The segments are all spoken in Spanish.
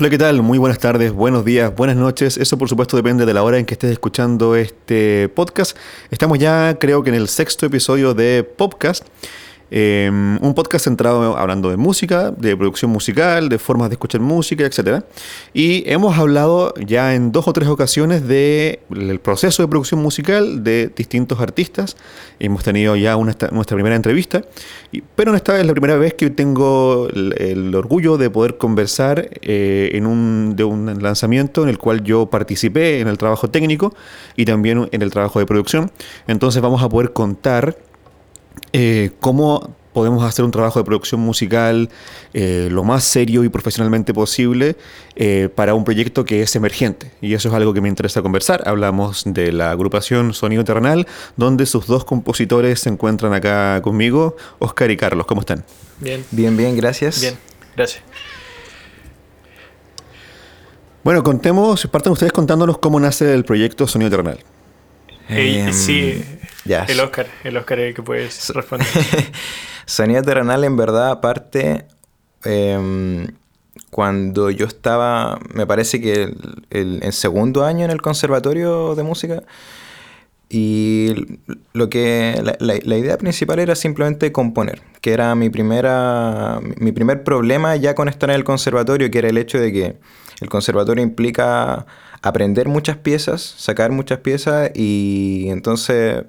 Hola, ¿qué tal? Muy buenas tardes, buenos días, buenas noches. Eso por supuesto depende de la hora en que estés escuchando este podcast. Estamos ya creo que en el sexto episodio de Podcast. Em, un podcast centrado hablando de música, de producción musical, de formas de escuchar música, etc. Y hemos hablado ya en dos o tres ocasiones del proceso de producción musical de distintos artistas. Hemos tenido ya nuestra primera entrevista, pero esta es la primera vez que tengo el, orgullo de poder conversar eh, en un, de un lanzamiento en el cual yo participé en el trabajo técnico y también en el trabajo de producción. Entonces vamos a poder contar eh, cómo podemos hacer un trabajo de producción musical eh, lo más serio y profesionalmente posible eh, para un proyecto que es emergente. Y eso es algo que me interesa conversar. Hablamos de la agrupación Sonido Terrenal, donde sus dos compositores se encuentran acá conmigo, Oscar y Carlos. ¿Cómo están? Bien. Bien, bien, gracias. Bien, gracias. Bueno, contemos, partan ustedes contándonos cómo nace el proyecto Sonido Terrenal. Em, sí, el Oscar, el Oscar es el que puedes responder. Sanidad Terrenal en verdad parte em, cuando yo estaba, me parece que el, en segundo año en el conservatorio de música. Y lo que la, idea principal era simplemente componer, que era mi primera mi primer problema ya con estar en el conservatorio, que era el hecho de que el conservatorio implica aprender muchas piezas, sacar muchas piezas y entonces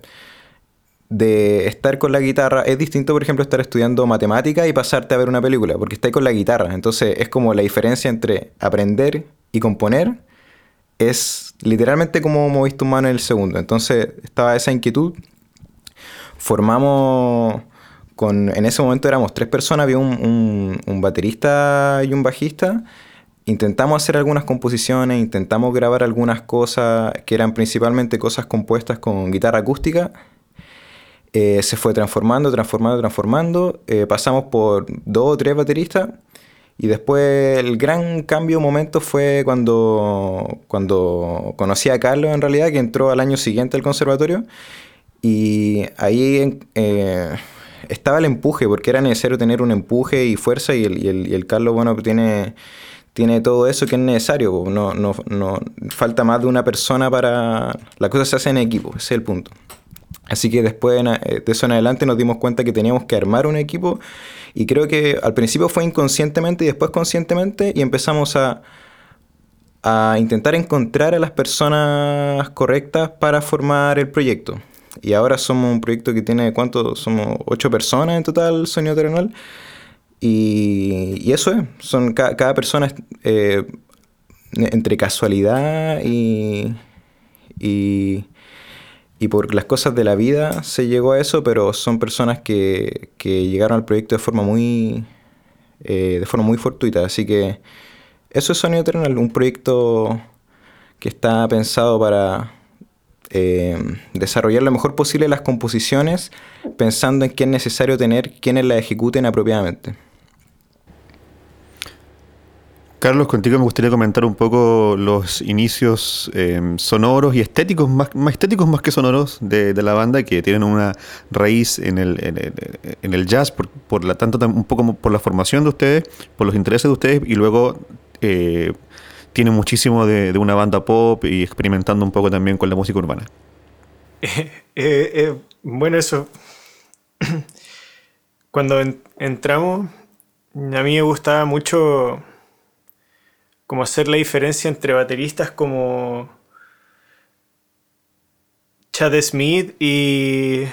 de estar con la guitarra es distinto, por ejemplo, estar estudiando matemática y pasarte a ver una película, porque estáis con la guitarra. Entonces es como la diferencia entre aprender y componer es literalmente como moviste tu mano en el segundo. Entonces estaba esa inquietud. Formamos con, en ese momento éramos tres personas, había un, un baterista y un bajista intentamos hacer algunas composiciones, intentamos grabar algunas cosas que eran principalmente cosas compuestas con guitarra acústica. Eh, se fue transformando, transformando, transformando. Eh, pasamos por dos o tres bateristas. Y después el gran cambio momento fue cuando, cuando conocí a Carlos en realidad, que entró al año siguiente al conservatorio. Y ahí eh, estaba el empuje, porque era necesario tener un empuje y fuerza. Y el, el, y el Carlos, bueno, tiene tiene todo eso que es necesario. No, no, no, falta más de una persona para... La cosa se hace en equipo, ese es el punto. Así que después eh, de eso en adelante nos dimos cuenta que teníamos que armar un equipo y creo que al principio fue inconscientemente y después conscientemente y empezamos a, a intentar encontrar a las personas correctas para formar el proyecto. Y ahora somos un proyecto que tiene, ¿cuánto? Somos ocho personas en total, Sonido Terrenal. Y, eso es, son cada persona eh, entre casualidad y, y, por las cosas de la vida se llegó a eso, pero son personas que, llegaron al proyecto de forma muy eh, de forma muy fortuita. Así que eso es Sonido Eternal, un proyecto que está pensado para eh, desarrollar lo mejor posible las composiciones, pensando en que es necesario tener quienes las ejecuten apropiadamente. Carlos, contigo me gustaría comentar un poco los inicios em, sonoros y estéticos, más, estéticos más que sonoros de, la banda, que tienen una raíz en el, en el, jazz, por, la tanto un poco por la formación de ustedes, por los intereses de ustedes, y luego eh, tienen muchísimo de, una banda pop y experimentando un poco también con la música urbana. Eh, eh, bueno, eso. Cuando entramos, a mí me gustaba mucho como hacer la diferencia entre bateristas como Chad Smith y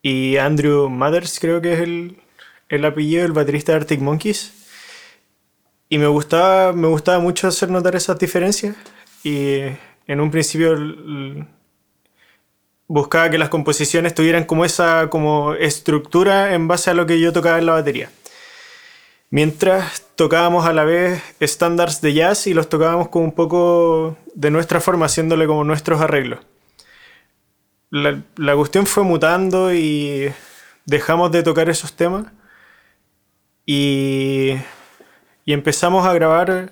y Andrew Mathers creo que es el, el apellido del baterista de Arctic Monkeys. Y me gustaba me gustaba mucho hacer notar esas diferencias. Y en un principio buscaba que las composiciones tuvieran como esa como estructura en base a lo que yo tocaba en la batería Mientras tocábamos a la vez estándares de jazz y los tocábamos como un poco de nuestra forma, haciéndole como nuestros arreglos. La, cuestión fue mutando y dejamos de tocar esos temas y, empezamos a grabar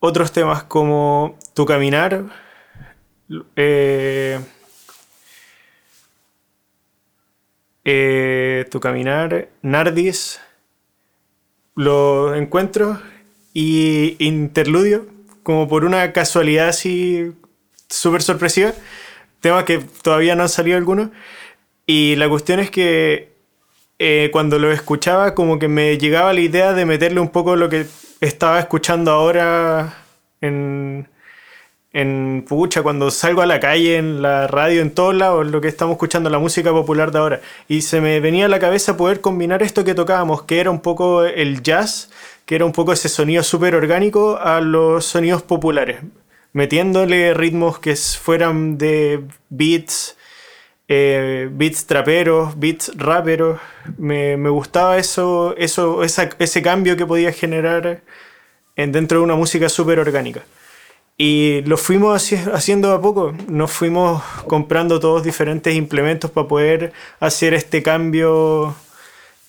otros temas como Tu Caminar, eh, eh, Tu Caminar, Nardis, los encuentros y interludios, como por una casualidad así súper sorpresiva, temas que todavía no han salido algunos. Y la cuestión es que eh, cuando lo escuchaba, como que me llegaba la idea de meterle un poco lo que estaba escuchando ahora en, en Pucha, cuando salgo a la calle, en la radio, en todos lados, lo que estamos escuchando, la música popular de ahora. Y se me venía a la cabeza poder combinar esto que tocábamos, que era un poco el jazz, que era un poco ese sonido súper orgánico, a los sonidos populares, metiéndole ritmos que fueran de beats, eh, beats traperos, beats raperos. Me, gustaba eso, eso ese cambio que podía generar en, dentro de una música súper orgánica. Y lo fuimos haciendo a poco, nos fuimos comprando todos diferentes implementos para poder hacer este cambio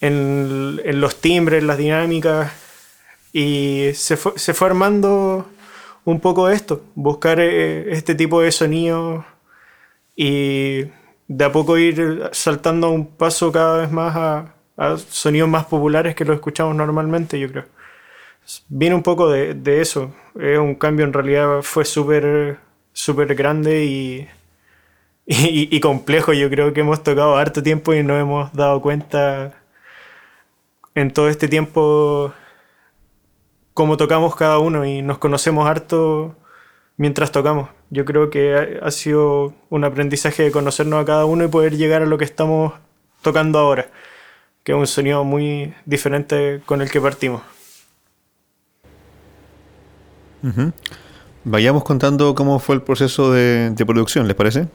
en, los timbres, las dinámicas. Y se fue, se fue armando un poco esto, buscar eh, este tipo de sonido y de a poco ir saltando un paso cada vez más a, sonidos más populares que lo escuchamos normalmente, yo creo viene un poco de, eso. Es un cambio en realidad fue súper súper grande y, y, complejo. Yo creo que hemos tocado harto tiempo y nos hemos dado cuenta en todo este tiempo cómo tocamos cada uno y nos conocemos harto mientras tocamos. Yo creo que ha sido un aprendizaje de conocernos a cada uno y poder llegar a lo que estamos tocando ahora, que es un sonido muy diferente con el que partimos. Vayamos contando cómo fue el proceso de, producción, ¿les parece?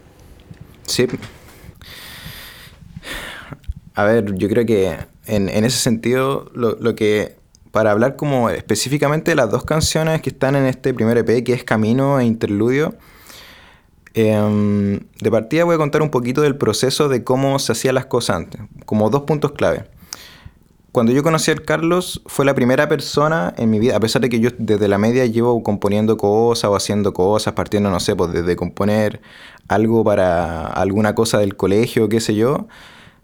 Sí. A ver, yo creo que en, ese sentido, lo, que. Para hablar como específicamente de las dos canciones que están en este primer EP, que es Camino e Interludio, em, de partida voy a contar un poquito del proceso de cómo se hacían las cosas antes, como dos puntos clave cuando yo conocí al Carlos, fue la primera persona en mi vida, a pesar de que yo desde la media llevo componiendo cosas o haciendo cosas, partiendo, no sé, pues desde componer algo para alguna cosa del colegio, qué sé yo.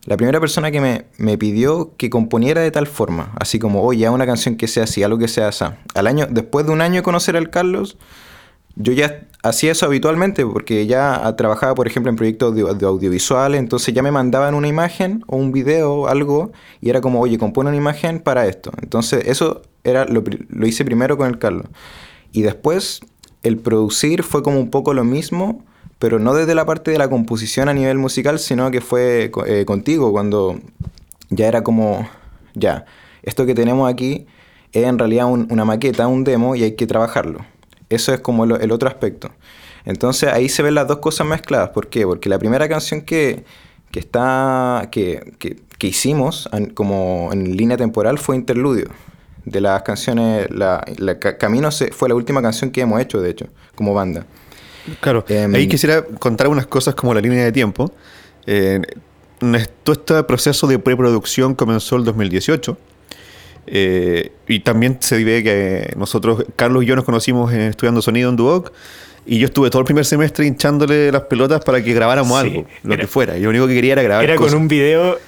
La primera persona que me, me pidió que componiera de tal forma, así como, oye, una canción que sea así, algo que sea así. Al año, después de un año de conocer al Carlos, yo ya hacía eso habitualmente porque ya trabajaba, por ejemplo, en proyectos de, audiovisuales, entonces ya me mandaban una imagen o un video o algo y era como, oye, compone una imagen para esto. Entonces eso era lo, hice primero con el Carlos. Y después el producir fue como un poco lo mismo, pero no desde la parte de la composición a nivel musical, sino que fue eh, contigo cuando ya era como, ya, esto que tenemos aquí es en realidad una maqueta, un demo y hay que trabajarlo. Eso es como el otro aspecto. Entonces ahí se ven las dos cosas mezcladas. ¿Por qué? Porque la primera canción que, está que, hicimos como en línea temporal fue Interludio. De las canciones, la, Camino fue la última canción que hemos hecho, de hecho, como banda. Claro, em, ahí quisiera contar unas cosas como la línea de tiempo. Eh, todo este proceso de preproducción comenzó el 2018 eh, y también se ve que nosotros, Carlos y yo nos conocimos estudiando sonido en Duoc. Y yo estuve todo el primer semestre hinchándole las pelotas para que grabáramos algo, lo que fuera. Y lo único que quería era grabar. Era con un video.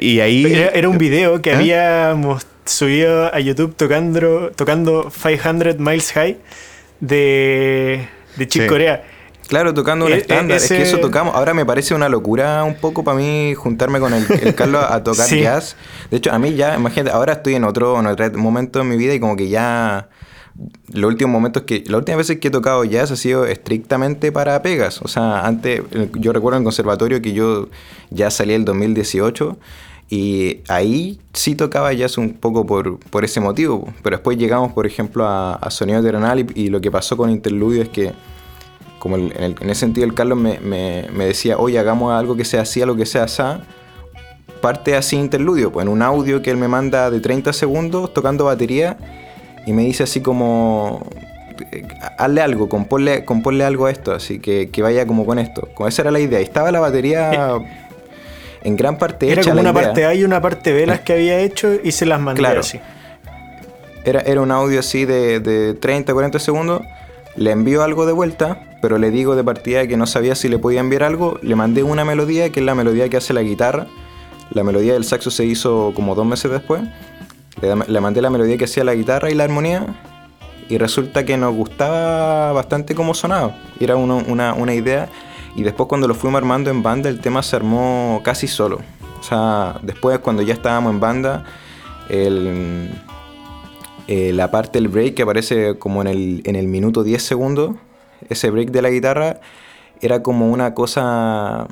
Y ahí. Era, un video que ¿Ah? habíamos subido a YouTube tocando, tocando 500 Miles High de, de Chick Corea. Claro, tocando un e-, e-, estándar. Es que eso tocamos. Ahora me parece una locura un poco para mí juntarme con el, Carlos a tocar jazz. De hecho, a mí ya, imagínate, ahora estoy en otro, en otro momento de mi vida y como que ya los últimos momentos que las últimas veces que he tocado jazz ha sido estrictamente para pegas o sea antes yo recuerdo en el conservatorio que yo ya salí el 2018 y ahí sí tocaba jazz un poco por, por ese motivo pero después llegamos por ejemplo a, a Sonido Terrenal y, y, lo que pasó con Interludio es que como en, ese sentido el Carlos me, decía, oye, hagamos algo que sea así, algo que sea así, parte así interludio, pues en un audio que él me manda de 30 segundos tocando batería y me dice así como, hazle algo, componle, componle algo a esto, así que, que vaya como con esto. Como esa era la idea. Y estaba la batería en gran parte era como una parte A y una parte B las que había hecho y se las mandé claro. así. Era, era un audio así de, de 30, 40 segundos. Le envío algo de vuelta pero le digo de partida que no sabía si le podía enviar algo, le mandé una melodía, que es la melodía que hace la guitarra. La melodía del saxo se hizo como dos meses después. Le, mandé la melodía que hacía la guitarra y la armonía y resulta que nos gustaba bastante cómo sonaba. Era una, una idea y después cuando lo fuimos armando en banda el tema se armó casi solo. O sea, después cuando ya estábamos en banda, el, eh, la parte del break que aparece como en el, en el minuto 10 segundos, ese break de la guitarra, era como una cosa,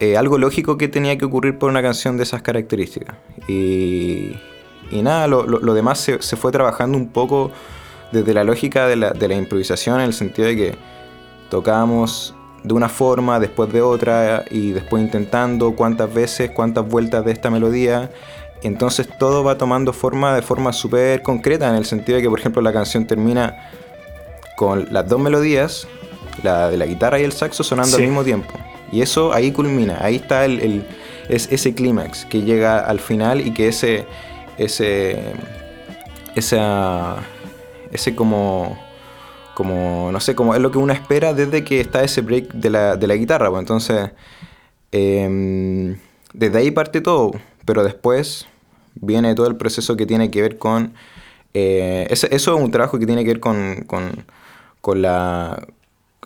eh, algo lógico que tenía que ocurrir por una canción de esas características. Y, y nada, lo, lo, demás se, se, fue trabajando un poco desde la lógica de la, de la improvisación, en el sentido de que tocábamos de una forma, después de otra, y después intentando cuántas veces, cuántas vueltas de esta melodía. Entonces todo va tomando forma de forma súper concreta, en el sentido de que, por ejemplo, la canción termina con las dos melodías, la de la guitarra y el saxo, sonando al mismo tiempo. Y eso ahí culmina, ahí está el, es ese clímax que llega al final y que ese, ese, esa, ese como como, no sé, como es lo que uno espera desde que está ese break de la, de la guitarra. Pues. Entonces, em, desde ahí parte todo, pero después viene todo el proceso que tiene que ver con... Eh, eso, es un trabajo que tiene que ver con, con, con la...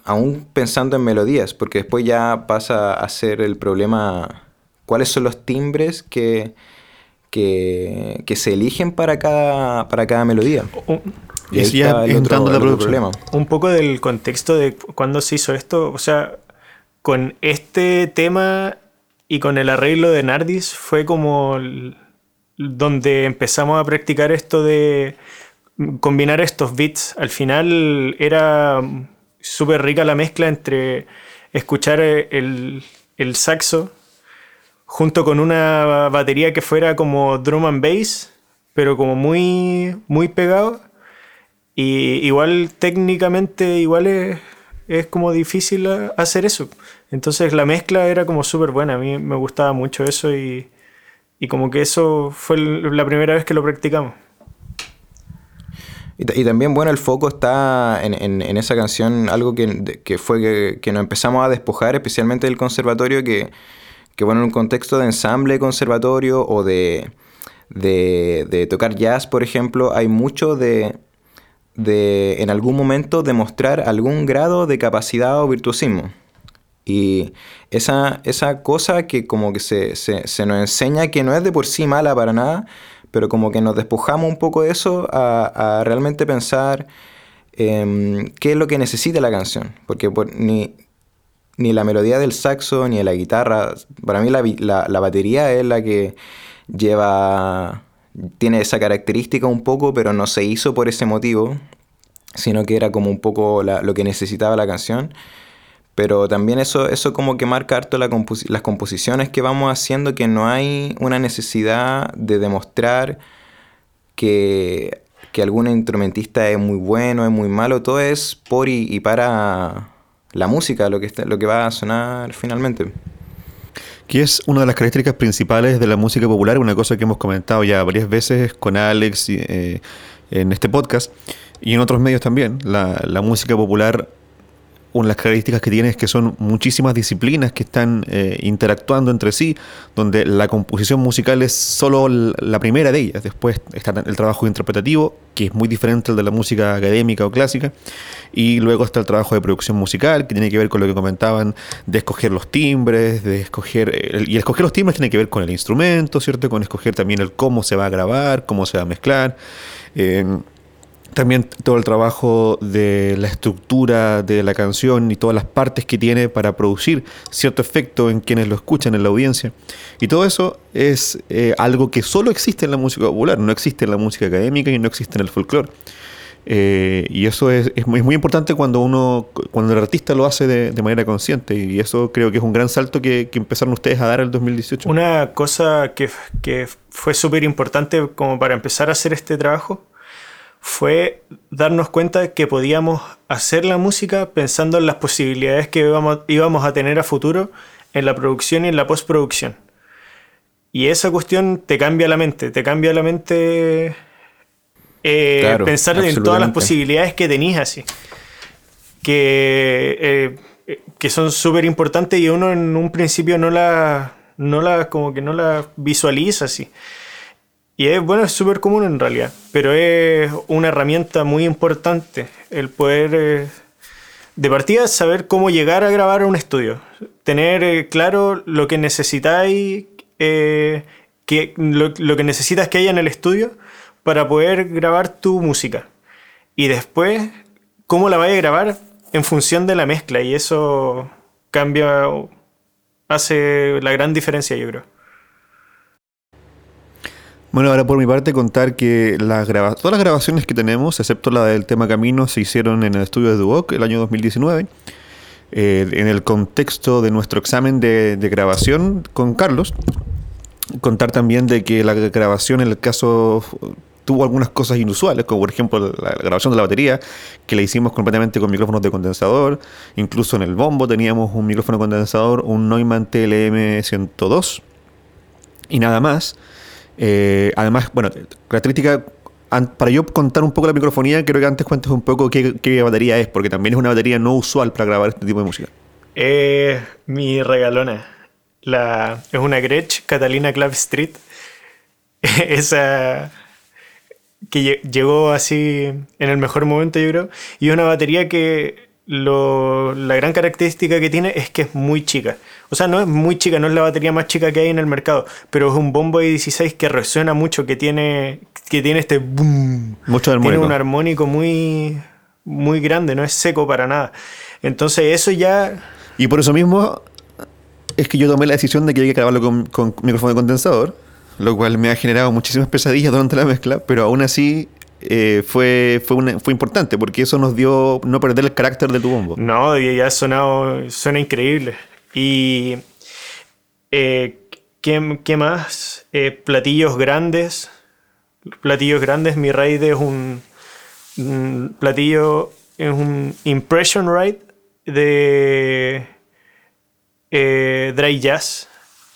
Aún pensando en melodías, porque después ya pasa a ser el problema cuáles son los timbres que, que, que se eligen para cada, para cada melodía. Y, ya entrando la Problema. Un poco del contexto de cuándo se hizo esto. O sea, con este tema y con el arreglo de Nardis fue como donde empezamos a practicar esto de combinar estos beats. Al final era súper rica la mezcla entre escuchar el, saxo junto con una batería que fuera como drum and bass, pero como muy, muy pegado y igual técnicamente, igual es como difícil hacer eso. Entonces la mezcla era como súper buena, a mí me gustaba mucho eso y, como que eso fue la primera vez que lo practicamos. Y, también, bueno, el foco está en, en, esa canción, algo que, fue que, que, nos empezamos a despojar, especialmente del conservatorio, que, que bueno, en un contexto de ensamble conservatorio o de, de, de tocar jazz, por ejemplo, hay mucho de, de en algún momento demostrar algún grado de capacidad o virtuosismo. Y esa, esa cosa que como que se, nos enseña que no es de por sí mala para nada, pero como que nos despojamos un poco de eso a, realmente pensar em, qué es lo que necesita la canción. Porque ni, ni la melodía del saxo ni la guitarra, para mí la, la batería es la que lleva tiene esa característica un poco, pero no se hizo por ese motivo, sino que era como un poco lo que necesitaba la canción. Pero también eso, eso como que marca harto las composiciones que vamos haciendo, que no hay una necesidad de demostrar que, que algún instrumentista es muy bueno, es muy malo, todo es por y, para la música, lo que, está, lo que va a sonar finalmente que es una de las características principales de la música popular, una cosa que hemos comentado ya varias veces con Alex eh, en este podcast y en otros medios también. La, la música popular una de las características que tiene es que son muchísimas disciplinas que están eh, interactuando entre sí, donde la composición musical es solo la primera de ellas. Después está el trabajo interpretativo, que es muy diferente al de la música académica o clásica, y luego está el trabajo de producción musical, que tiene que ver con lo que comentaban, de escoger los timbres, de escoger, y escoger los timbres tiene que ver con el instrumento, ¿cierto? Con escoger también el cómo se va a grabar, cómo se va a mezclar. Eh, también todo el trabajo de la estructura de la canción y todas las partes que tiene para producir cierto efecto en quienes lo escuchan, en la audiencia. Y todo eso es eh, algo que solo existe en la música popular, no existe en la música académica y no existe en el folclore. Eh, y eso es, es, muy, importante cuando uno, cuando el artista lo hace de, manera consciente. Y eso creo que es un gran salto que, empezaron ustedes a dar en el 2018. Una cosa que, que fue súper importante como para empezar a hacer este trabajo fue darnos cuenta que podíamos hacer la música pensando en las posibilidades que íbamos, a tener a futuro en la producción y en la postproducción. Y esa cuestión te cambia la mente, te cambia la mente eh, pensar en todas las posibilidades que tenías así. Que, eh, que son súper importantes y uno en un principio no la, no la, como que no la visualiza así. Y es bueno, es súper común en realidad, pero es una herramienta muy importante el poder, eh, de partida, saber cómo llegar a grabar un estudio, tener eh, claro lo que necesitáis, eh, que, lo, que necesitas que haya en el estudio para poder grabar tu música. Y después, cómo la vaya a grabar en función de la mezcla, y eso cambia, hace la gran diferencia, yo creo. Bueno, ahora por mi parte contar que las todas las grabaciones que tenemos, excepto la del tema Camino, se hicieron en el estudio de Duoc el año 2019. Eh, en el contexto de nuestro examen de, de, grabación con Carlos, contar también de que la grabación en el caso tuvo algunas cosas inusuales, como por ejemplo la, grabación de la batería, que la hicimos completamente con micrófonos de condensador, incluso en el bombo teníamos un micrófono condensador, un Neumann TLM 102 y nada más. Eh, además, bueno, característica, para yo contar un poco la microfonía, creo que antes cuentes un poco qué, batería es, porque también es una batería no usual para grabar este tipo de música. Eh, mi regalona. Es una Gretsch Catalina Club Street. Esa que llegó así en el mejor momento, yo creo. Y es una batería que la gran característica que tiene es que es muy chica. O sea, no es muy chica, no es la batería más chica que hay en el mercado, pero es un bombo de 16 que resuena mucho, que tiene, que tiene este boom. Mucho armónico. Tiene un armónico muy, muy grande, no es seco para nada. Entonces eso ya... Y por eso mismo es que yo tomé la decisión de que hay que grabarlo con, con micrófono de condensador, lo cual me ha generado muchísimas pesadillas durante la mezcla, pero aún así eh, fue, fue, una, fue importante porque eso nos dio no perder el carácter de tu bombo. No, y ya ha sonado, suena increíble. Y. Eh, ¿qué, ¿qué, más? Eh, platillos grandes. Platillos grandes. Mi raid es un, platillo. Es un Impression Raid de. Eh, dry Jazz.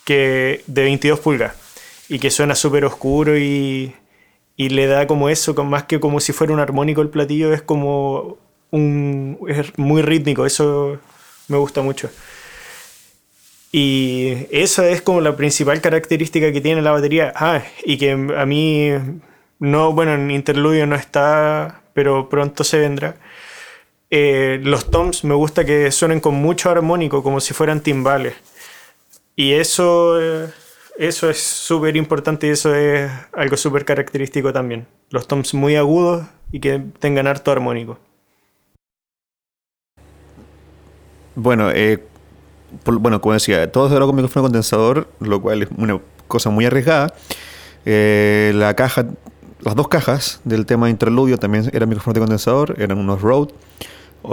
Que, de 22 pulgadas. Y que suena súper oscuro y. Y le da como eso, más que como si fuera un armónico el platillo, es como un. es muy rítmico. Eso me gusta mucho. Y esa es como la principal característica que tiene la batería. Ah, y que a mí, no, bueno, en interludio no está, pero pronto se vendrá. Eh, los toms me gusta que suenen con mucho armónico, como si fueran timbales. Y eso, eh, eso es súper importante y eso es algo súper característico también. Los toms muy agudos y que tengan harto armónico. Bueno, eh, bueno, como decía, todo se grabó con micrófono condensador, lo cual es una cosa muy arriesgada. Eh, la caja, las dos cajas del tema de interludio también eran micrófono de condensador, eran unos Rode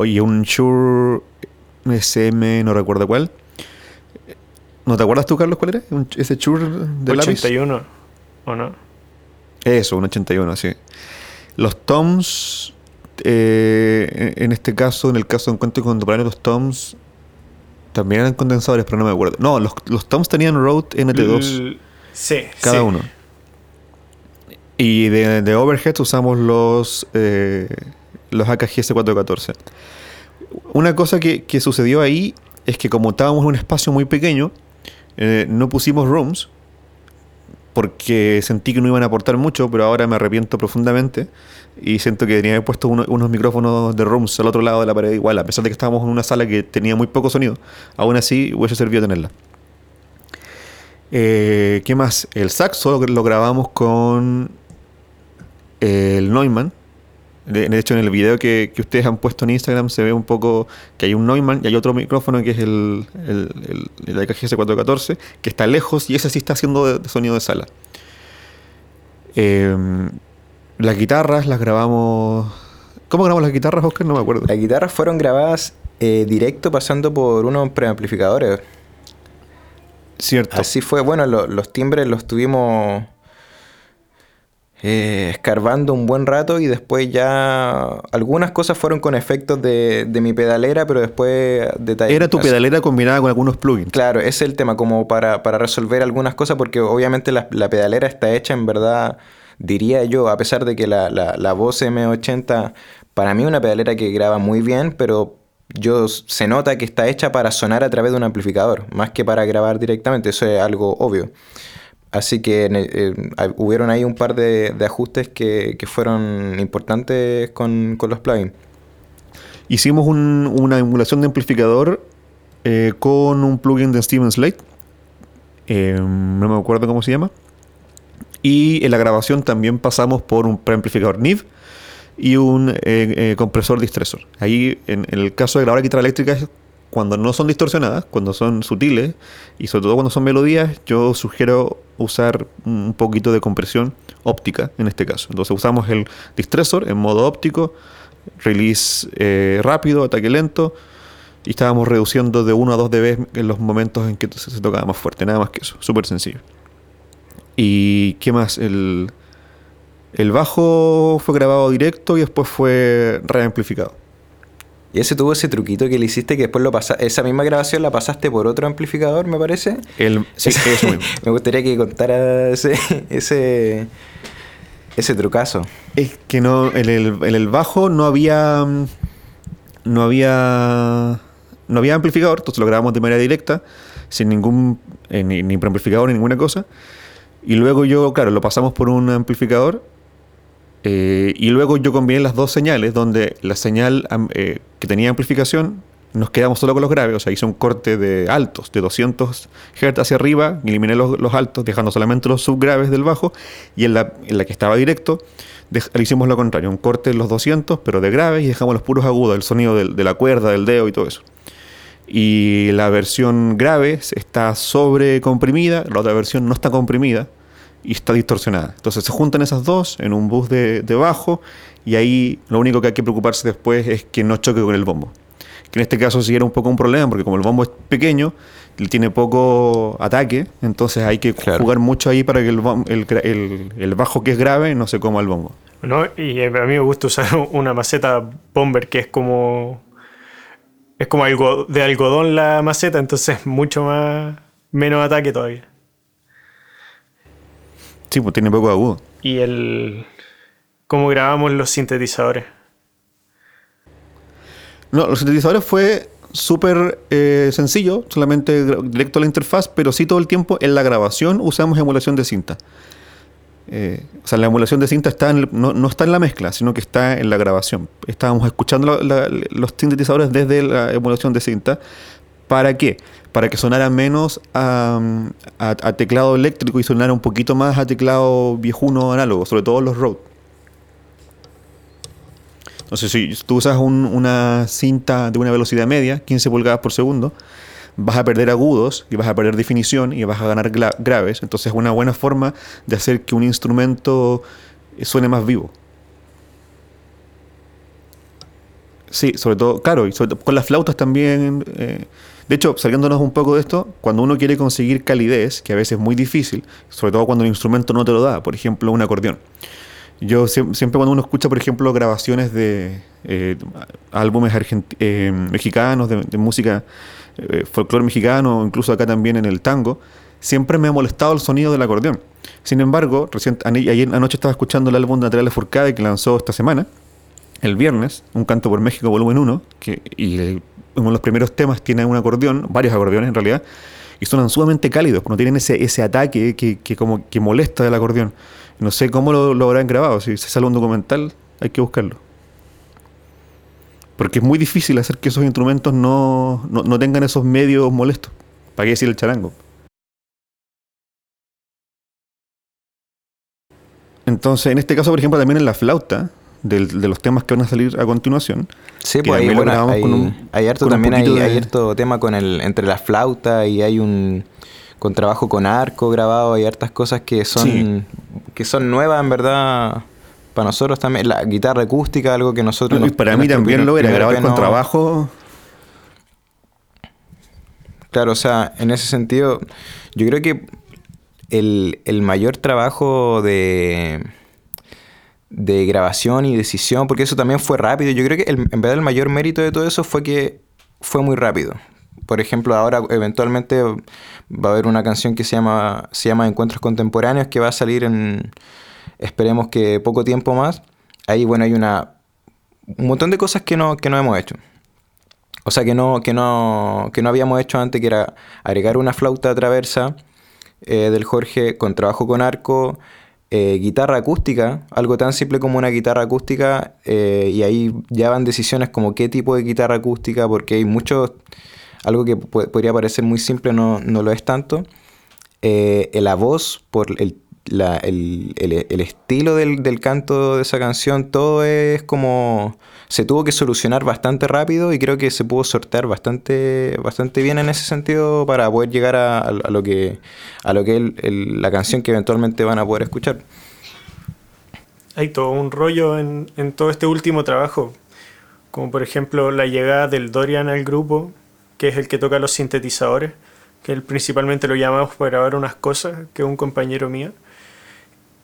y un Shure SM, no recuerdo cuál. ¿No te acuerdas tú, Carlos, cuál era? ¿Ese Shure de 81, ¿o no? Eso, un 81, sí. Los toms, eh, en este caso, en el caso de Encuentro Contemporáneo, los toms también eran condensadores, pero no me acuerdo. No, los, los toms tenían Rode NT2. sí. Cada sí. uno. Y de, de overheads usamos los, eh, los AKG S414. Una cosa que, que, sucedió ahí es que como estábamos en un espacio muy pequeño, eh, no pusimos rooms porque sentí que no iban a aportar mucho, pero ahora me arrepiento profundamente y siento que tenía puesto uno, unos micrófonos de rooms al otro lado de la pared igual, a pesar de que estábamos en una sala que tenía muy poco sonido, aún así hubiese servido tenerla. Eh, ¿Qué más? El saxo lo, grabamos con el Neumann. De, hecho, en el video que, que, ustedes han puesto en Instagram se ve un poco que hay un Neumann y hay otro micrófono que es el, el, el, el AKG S414, que está lejos y ese sí está haciendo de, de sonido de sala. Eh, las guitarras las grabamos. ¿Cómo grabamos las guitarras, Oscar? No me acuerdo. Las guitarras fueron grabadas eh, directo pasando por unos preamplificadores. Cierto. Así fue. Bueno, lo, los timbres los tuvimos eh, escarbando un buen rato y después ya algunas cosas fueron con efectos de, de mi pedalera, pero después detalles. Era tu pedalera combinada con algunos plugins. Claro, ese es el tema, como para, para resolver algunas cosas, porque obviamente la, la pedalera está hecha en verdad diría yo, a pesar de que la, la, la voz M80 para mí es una pedalera que graba muy bien, pero yo se nota que está hecha para sonar a través de un amplificador, más que para grabar directamente, eso es algo obvio. Así que eh, hubieron ahí un par de, ajustes que, fueron importantes con, los plugins. Hicimos una emulación de amplificador eh, con un plugin de Steven Slate. Eh, no me acuerdo cómo se llama. Y en la grabación también pasamos por un preamplificador NIV y un compresor distressor. Ahí, en, en, el caso de grabar guitarra eléctrica, cuando no son distorsionadas, cuando son sutiles y sobre todo cuando son melodías, yo sugiero usar un poquito de compresión óptica en este caso. Entonces usamos el distressor en modo óptico, release eh, rápido, ataque lento y estábamos reduciendo de 1 a 2 dB en los momentos en que se tocaba más fuerte, nada más que eso, súper sencillo. ¿Y qué más? El, el bajo fue grabado directo y después fue reamplificado. Y ese tuvo ese truquito que le hiciste que después lo pasaste. Esa misma grabación la pasaste por otro amplificador, me parece. El, sí, me gustaría que contara ese, ese, ese trucazo. Es que no, en el, bajo no había. No había. No había amplificador, entonces lo grabamos de manera directa, sin ningún. Eh, ni, ni preamplificador ni ninguna cosa. Y luego yo, claro, lo pasamos por un amplificador eh, y luego yo combiné las dos señales, donde la señal eh, que tenía amplificación nos quedamos solo con los graves, o sea, hice un corte de altos, de 200 Hz hacia arriba, eliminé los, altos, dejando solamente los subgraves del bajo, y en la, en la que estaba directo, le hicimos lo contrario, un corte de los 200, pero de graves, y dejamos los puros agudos, el sonido de la cuerda, del dedo y todo eso. Y la versión grave está sobrecomprimida, la otra versión no está comprimida, y está distorsionada. Entonces se juntan esas dos en un bus de, bajo y ahí lo único que hay que preocuparse después es que no choque con el bombo. Que en este caso sí era un poco un problema porque como el bombo es pequeño, tiene poco ataque, entonces hay que jugar mucho ahí para que el, el, bajo que es grave no se coma el bombo. No, y a mí me gusta usar una maceta bomber que es como es como algo de algodón la maceta, entonces mucho más menos ataque todavía. Sí, pues tiene poco agudo. ¿Y el cómo grabamos los sintetizadores? No, los sintetizadores fue súper eh, sencillo, solamente directo a la interfaz, pero sí todo el tiempo en la grabación usamos emulación de cinta. Eh, o sea, la emulación de cinta está no, está en la mezcla, sino que está en la grabación. Estábamos escuchando los sintetizadores desde la emulación de cinta. ¿Para qué? Para que sonara menos a, teclado eléctrico y sonara un poquito más a teclado viejuno análogo, sobre todo los Rode. Entonces, si tú usas una cinta de una velocidad media, 15 pulgadas por segundo, vas a perder agudos y vas a perder definición y vas a ganar graves. Entonces, es una buena forma de hacer que un instrumento suene más vivo. Sí, sobre todo, claro, y con las flautas también. Eh, de hecho, saliéndonos un poco de esto, cuando uno quiere conseguir calidez, que a veces es muy difícil, sobre todo cuando el instrumento no te lo da, por ejemplo, un acordeón. Yo siempre cuando uno escucha, por ejemplo, grabaciones de eh, álbumes eh, mexicanos, de, música eh, folclore mexicano, incluso acá también en el tango, siempre me ha molestado el sonido del acordeón. Sin embargo, recién, ayer anoche estaba escuchando el álbum de Natalia Furcade que lanzó esta semana, el viernes, Un canto por México, volumen 1, que, y uno de los primeros temas tiene un acordeón, varios acordeones en realidad, y suenan sumamente cálidos, no tienen ese, ese ataque que, como, que molesta del acordeón. No sé cómo lo, lo habrán grabado, si se sale un documental hay que buscarlo. Porque es muy difícil hacer que esos instrumentos no, no tengan esos medios molestos. ¿Para qué decir el charango? Entonces, en este caso, por ejemplo, también en la flauta, de los temas que van a salir a continuación. Sí, pues ahí, bueno, hay, harto también hay, hay, harto tema con el entre la flauta y hay un con trabajo con arco grabado, hay hartas cosas que son que son nuevas en verdad para nosotros también. La guitarra acústica, algo que nosotros... para mí también lo era, grabar con trabajo... Claro, o sea, en ese sentido, yo creo que el, el mayor trabajo de de grabación y decisión, porque eso también fue rápido. Yo creo que en verdad el mayor mérito de todo eso fue que fue muy rápido. Por ejemplo, ahora eventualmente va a haber una canción que se llama, se llama Encuentros Contemporáneos que va a salir en, esperemos que poco tiempo más. Ahí, bueno, hay una, un montón de cosas que no, que no hemos hecho. O sea, que no, que, no, que no habíamos hecho antes, que era agregar una flauta traversa, eh, del Jorge, con trabajo con arco, eh, guitarra acústica, algo tan simple como una guitarra acústica, eh, y ahí ya van decisiones como qué tipo de guitarra acústica, porque hay muchos, algo que podría parecer muy simple no, no lo es tanto. la voz, por el el, estilo del, canto de esa canción, todo es como... Se tuvo que solucionar bastante rápido y creo que se pudo sortear bastante, bastante bien en ese sentido para poder llegar a, lo que, a lo que la canción que eventualmente van a poder escuchar. Hay todo un rollo en, en todo este último trabajo, como por ejemplo la llegada del Dorian al grupo, que es el que toca los sintetizadores, que él principalmente lo llamamos para grabar unas cosas, que es un compañero mío.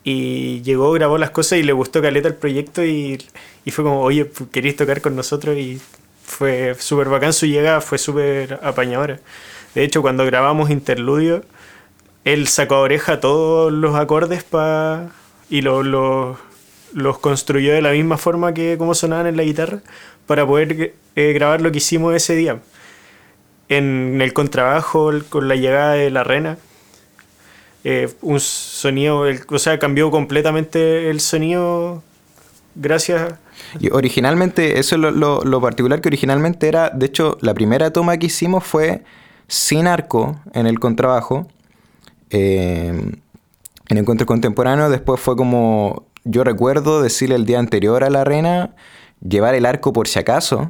Y llegó, grabó las cosas y le gustó Caleta el proyecto y, y fue como, oye, ¿queréis tocar con nosotros? Y fue súper bacán su llegada, fue súper apañadora. De hecho, cuando grabamos Interludio, él sacó a oreja todos los acordes pa, y los construyó de la misma forma que como sonaban en la guitarra para poder eh, grabar lo que hicimos ese día. En el contrabajo, con la llegada de la rena, eh, un sonido, o sea, cambió completamente el sonido gracias. Y originalmente, eso es lo, particular que originalmente era, de hecho, la primera toma que hicimos fue sin arco en el contrabajo, eh, en encuentro contemporáneo, después fue como, yo recuerdo decirle el día anterior a la reina, llevar el arco por si acaso,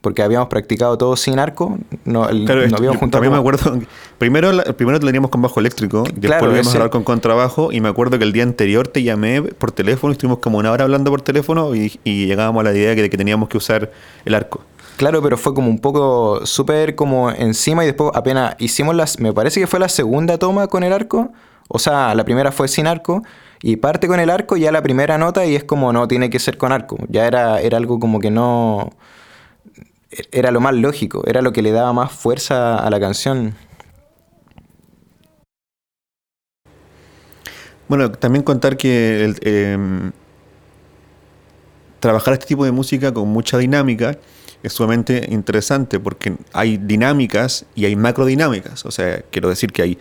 porque habíamos practicado todo sin arco, no, el, habíamos juntado. También me acuerdo, primero, primero teníamos con bajo eléctrico, después volvimos a hablar con contrabajo y me acuerdo que el día anterior te llamé por teléfono, estuvimos como una hora hablando por teléfono y, llegábamos a la idea de que teníamos que usar el arco. Claro, pero fue como un poco súper como encima y después apenas hicimos las, me parece que fue la segunda toma con el arco, o sea, la primera fue sin arco y parte con el arco ya la primera nota y es como no, tiene que ser con arco, ya era, era algo como que no era lo más lógico, era lo que le daba más fuerza a la canción. Bueno, también contar que em, trabajar este tipo de música con mucha dinámica es sumamente interesante porque hay dinámicas y hay macrodinámicas. O sea, quiero decir que hay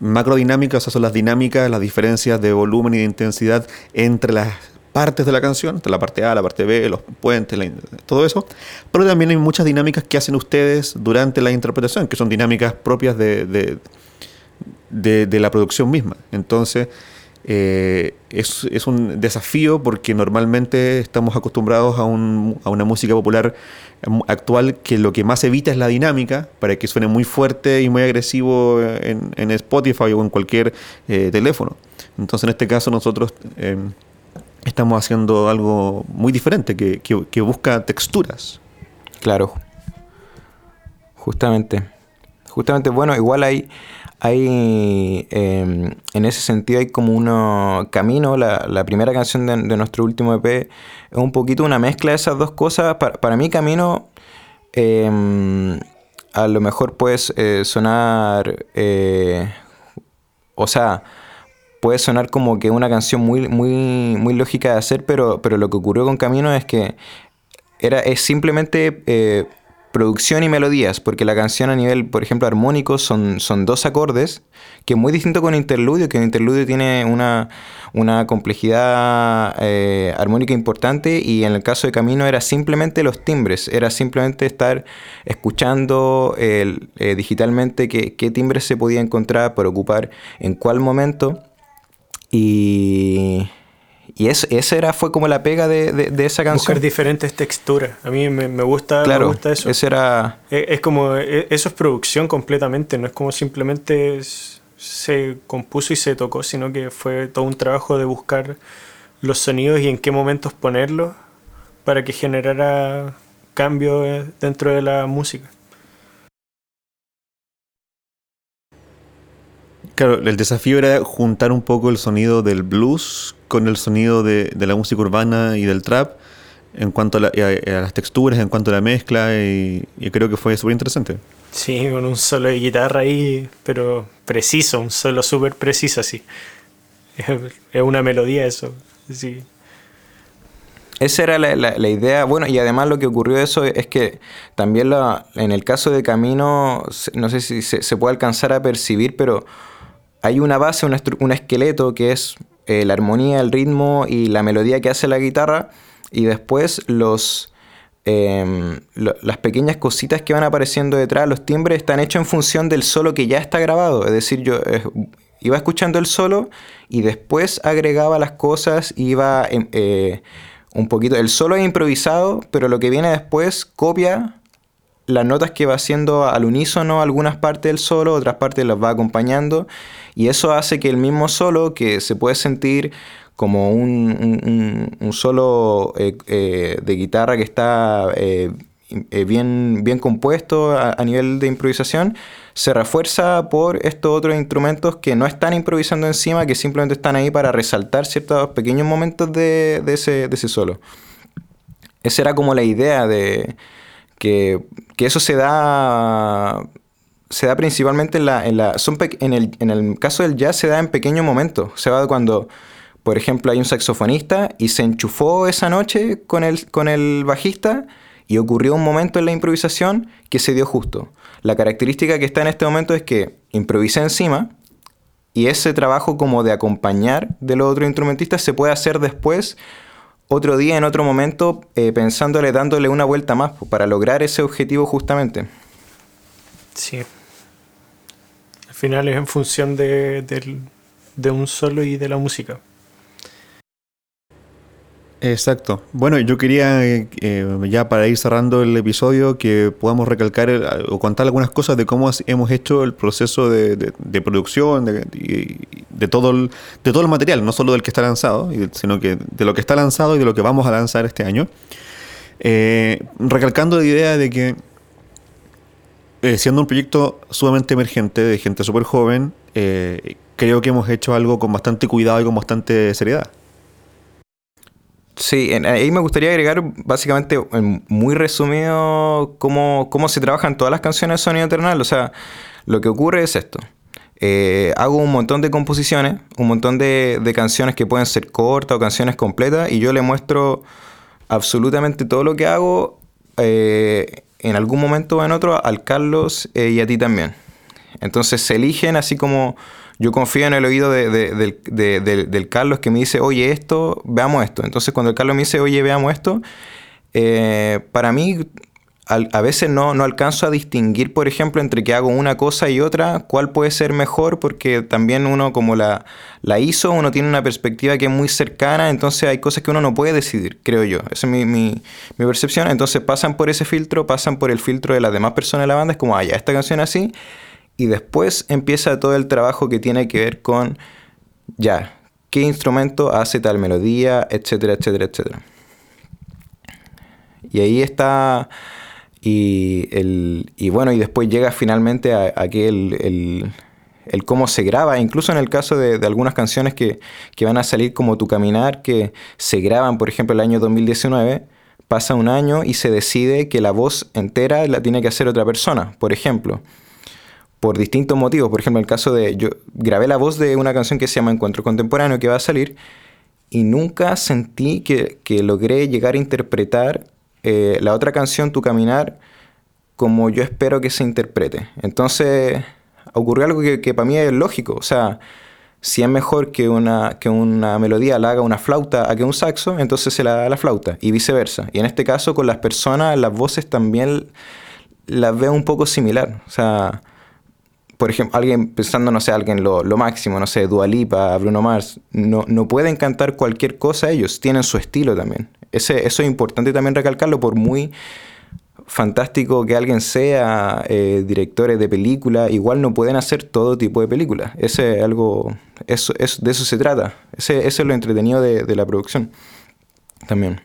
macrodinámicas, o son las dinámicas, las diferencias de volumen y de intensidad entre las partes de la canción, la parte A, la parte B, los puentes, todo eso, pero también hay muchas dinámicas que hacen ustedes durante la interpretación, que son dinámicas propias de, de, la producción misma. Entonces, eh, es, un desafío porque normalmente estamos acostumbrados a, un, a, una música popular actual que lo que más evita es la dinámica para que suene muy fuerte y muy agresivo en, Spotify o en cualquier eh, teléfono. Entonces, en este caso, nosotros... Eh, estamos haciendo algo muy diferente, que, busca texturas. Claro. Justamente. Justamente, bueno, igual hay, hay em, en ese sentido hay como un camino, la, primera canción de, nuestro último EP es un poquito una mezcla de esas dos cosas. Para, mí camino em, a lo mejor puede eh, sonar, eh, o sea, puede sonar como que una canción muy, muy, muy lógica de hacer, pero, pero lo que ocurrió con Camino es que era, es simplemente eh, producción y melodías, porque la canción a nivel, por ejemplo, armónico son, son dos acordes, que es muy distinto con interludio, que el interludio tiene una, complejidad eh, armónica importante y en el caso de Camino era simplemente los timbres, era simplemente estar escuchando eh, digitalmente qué, qué timbres se podía encontrar para ocupar en cuál momento y, y esa era, fue como la pega de, de, esa canción. Buscar diferentes texturas. A mí me, me gusta, me gusta eso. era... Es, es, como, e, eso es producción completamente, no es como simplemente se compuso y se tocó, sino que fue todo un trabajo de buscar los sonidos y en qué momentos ponerlos para que generara cambio eh, dentro de la música. Claro, el desafío era juntar un poco el sonido del blues con el sonido de, la música urbana y del trap en cuanto a, las texturas, en cuanto a la mezcla, y, creo que fue súper interesante. Sí, con un solo de guitarra ahí, pero preciso, un solo súper preciso así. Es, una melodía eso, sí. Esa era la, idea. Bueno, y además lo que ocurrió eso es que también en el caso de Camino, no sé si se puede alcanzar a percibir, pero hay una base, un esqueleto que es eh, la armonía, el ritmo y la melodía que hace la guitarra y después los, em, las pequeñas cositas que van apareciendo detrás, los timbres están hechos en función del solo que ya está grabado. Es decir, yo eh, iba escuchando el solo y después agregaba las cosas, iba em, eh, un poquito... El solo es improvisado, pero lo que viene después copia las notas que va haciendo al unísono algunas partes del solo, otras partes las va acompañando y eso hace que el mismo solo que se puede sentir como un, solo eh, eh, de guitarra que está eh, bien, bien compuesto a, nivel de improvisación, se refuerza por estos otros instrumentos que no están improvisando encima, que simplemente están ahí para resaltar ciertos pequeños momentos de, ese, de ese solo. Esa era como la idea de que, eso se da se da principalmente en la, en la en, el, en el caso del jazz se da en pequeños momentos. Se va cuando por ejemplo, hay un saxofonista y se enchufó esa noche con el, con el bajista y ocurrió un momento en la improvisación que se dio justo. La característica que está en este momento es que improvisé encima y ese trabajo como de acompañar de los otros instrumentistas se puede hacer después, otro día, en otro momento, eh, pensándole, dándole una vuelta más para lograr ese objetivo justamente. Sí. Al final es en función de, de un solo y de la música. Exacto. Bueno, yo quería, eh, ya para ir cerrando el episodio, que podamos recalcar o contar algunas cosas de cómo hemos hecho el proceso de, producción, de, todo el, de todo el material, no solo del que está lanzado, sino que de lo que está lanzado y de lo que vamos a lanzar este año. Eh, recalcando la idea de que, eh, siendo un proyecto sumamente emergente, de gente súper joven, creo que hemos hecho algo con bastante cuidado y con bastante seriedad. Sí, ahí me gustaría agregar básicamente muy resumido cómo, cómo se trabajan todas las canciones de Sonido Eternal. O sea, lo que ocurre es esto. Eh, hago un montón de composiciones, un montón de, canciones que pueden ser cortas o canciones completas y yo le muestro absolutamente todo lo que hago eh, en algún momento o en otro al Carlos eh, y a ti también. Entonces se eligen así como yo confío en el oído del Carlos que me dice, oye, esto, veamos esto. Entonces cuando el Carlos me dice, oye, veamos esto, para mí a, veces no, no, alcanzo a distinguir, por ejemplo, entre que hago una cosa y otra, cuál puede ser mejor, porque también uno como la, la hizo, uno tiene una perspectiva que es muy cercana, entonces hay cosas que uno no puede decidir, creo yo. Esa es mi, mi, mi percepción. Entonces pasan por ese filtro, pasan por el filtro de las demás personas de la banda, es como, ah, ya, esta canción así y después empieza todo el trabajo que tiene que ver con, ya, qué instrumento hace tal melodía, etcétera, etcétera, etcétera. Y ahí está, y, el, y bueno, y después llega finalmente a, el, el, cómo se graba, incluso en el caso de, algunas canciones que, que, van a salir como Tu Caminar, que se graban, por ejemplo, el año 2019, pasa un año y se decide que la voz entera la tiene que hacer otra persona, por ejemplo por distintos motivos. Por ejemplo, el caso de. Yo grabé la voz de una canción que se llama Encuentro Contemporáneo que va a salir y nunca sentí que, logré llegar a interpretar eh, la otra canción, Tu Caminar, como yo espero que se interprete. Entonces ocurrió algo que, para mí es lógico. O sea, si es mejor que una, que una melodía la haga una flauta a que un saxo, entonces se la da la flauta y viceversa. Y en este caso con las personas, las voces también las veo un poco similar. O sea, por ejemplo, alguien pensando, no sé, alguien lo, lo máximo, no sé, Dualipa, Bruno Mars, no, no pueden cantar cualquier cosa ellos, tienen su estilo también. Ese, eso es importante también recalcarlo, por muy fantástico que alguien sea, eh, directores de película, igual no pueden hacer todo tipo de películas. Ese es algo, eso, es, de eso se trata. Ese, es lo entretenido de, de la producción también.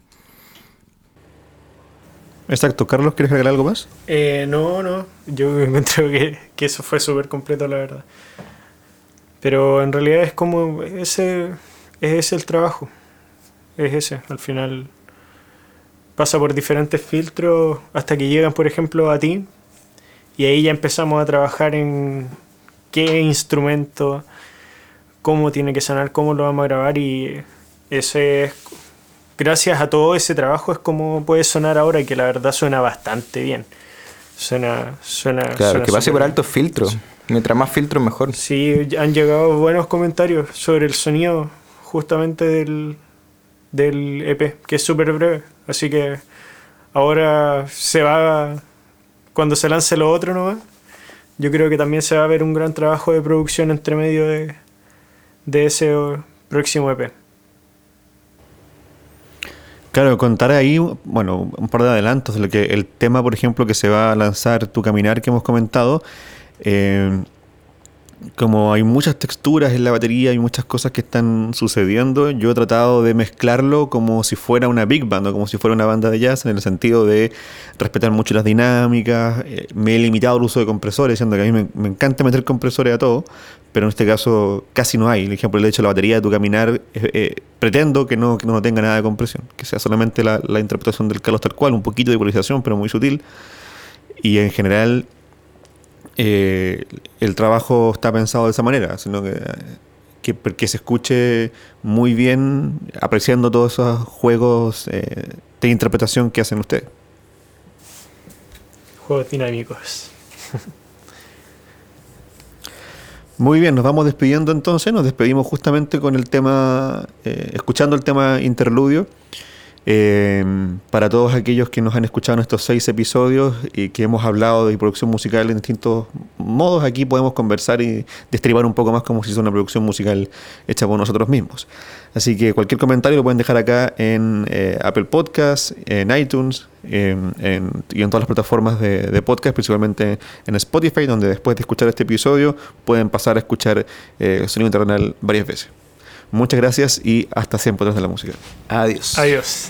Exacto. Carlos, ¿quieres agregar algo más? Eh, no, no. Yo me que, que eso fue súper completo, la verdad. Pero en realidad es como ese es ese el trabajo. Es ese, al final pasa por diferentes filtros hasta que llegan, por ejemplo, a ti. Y ahí ya empezamos a trabajar en qué instrumento, cómo tiene que sonar, cómo lo vamos a grabar y ese es gracias a todo ese trabajo es como puede sonar ahora y que la verdad suena bastante bien. Suena, suena. Claro, que pase por altos filtros. Mientras más filtros, mejor. Sí, han llegado buenos comentarios sobre el sonido justamente del, del EP, que es súper breve. Así que ahora se va, cuando se lance lo otro ¿no? yo creo que también se va a ver un gran trabajo de producción entre medio de, de ese próximo EP. Claro, contar ahí, bueno, un par de adelantos de lo que el tema, por ejemplo, que se va a lanzar Tu Caminar que hemos comentado. Eh, como hay muchas texturas en la batería y muchas cosas que están sucediendo, yo he tratado de mezclarlo como si fuera una big band o como si fuera una banda de jazz, en el sentido de respetar mucho las dinámicas. Eh, me he limitado al uso de compresores, siendo que a mí me, encanta meter compresores a todo, pero en este caso casi no hay. Por ejemplo, el hecho de la batería de tu caminar, eh, eh, pretendo que no, que no tenga nada de compresión, que sea solamente la, interpretación del Carlos tal cual, un poquito de ecualización, pero muy sutil. Y en general eh, el trabajo está pensado de esa manera, sino que, que, se escuche muy bien apreciando todos esos juegos eh, de interpretación que hacen ustedes. Juegos dinámicos. Muy bien, nos vamos despidiendo entonces, nos despedimos justamente con el tema, eh, escuchando el tema interludio. Em, para todos aquellos que nos han escuchado en estos seis episodios y que hemos hablado de producción musical en distintos modos, aquí podemos conversar y destribar un poco más cómo se hizo una producción musical hecha por nosotros mismos. Así que cualquier comentario lo pueden dejar acá en eh, Apple Podcasts, en iTunes em, y en todas las plataformas de, podcast, principalmente en Spotify, donde después de escuchar este episodio pueden pasar a escuchar eh, el sonido internacional varias veces. Muchas gracias y hasta siempre tras de la música. Adiós. Adiós.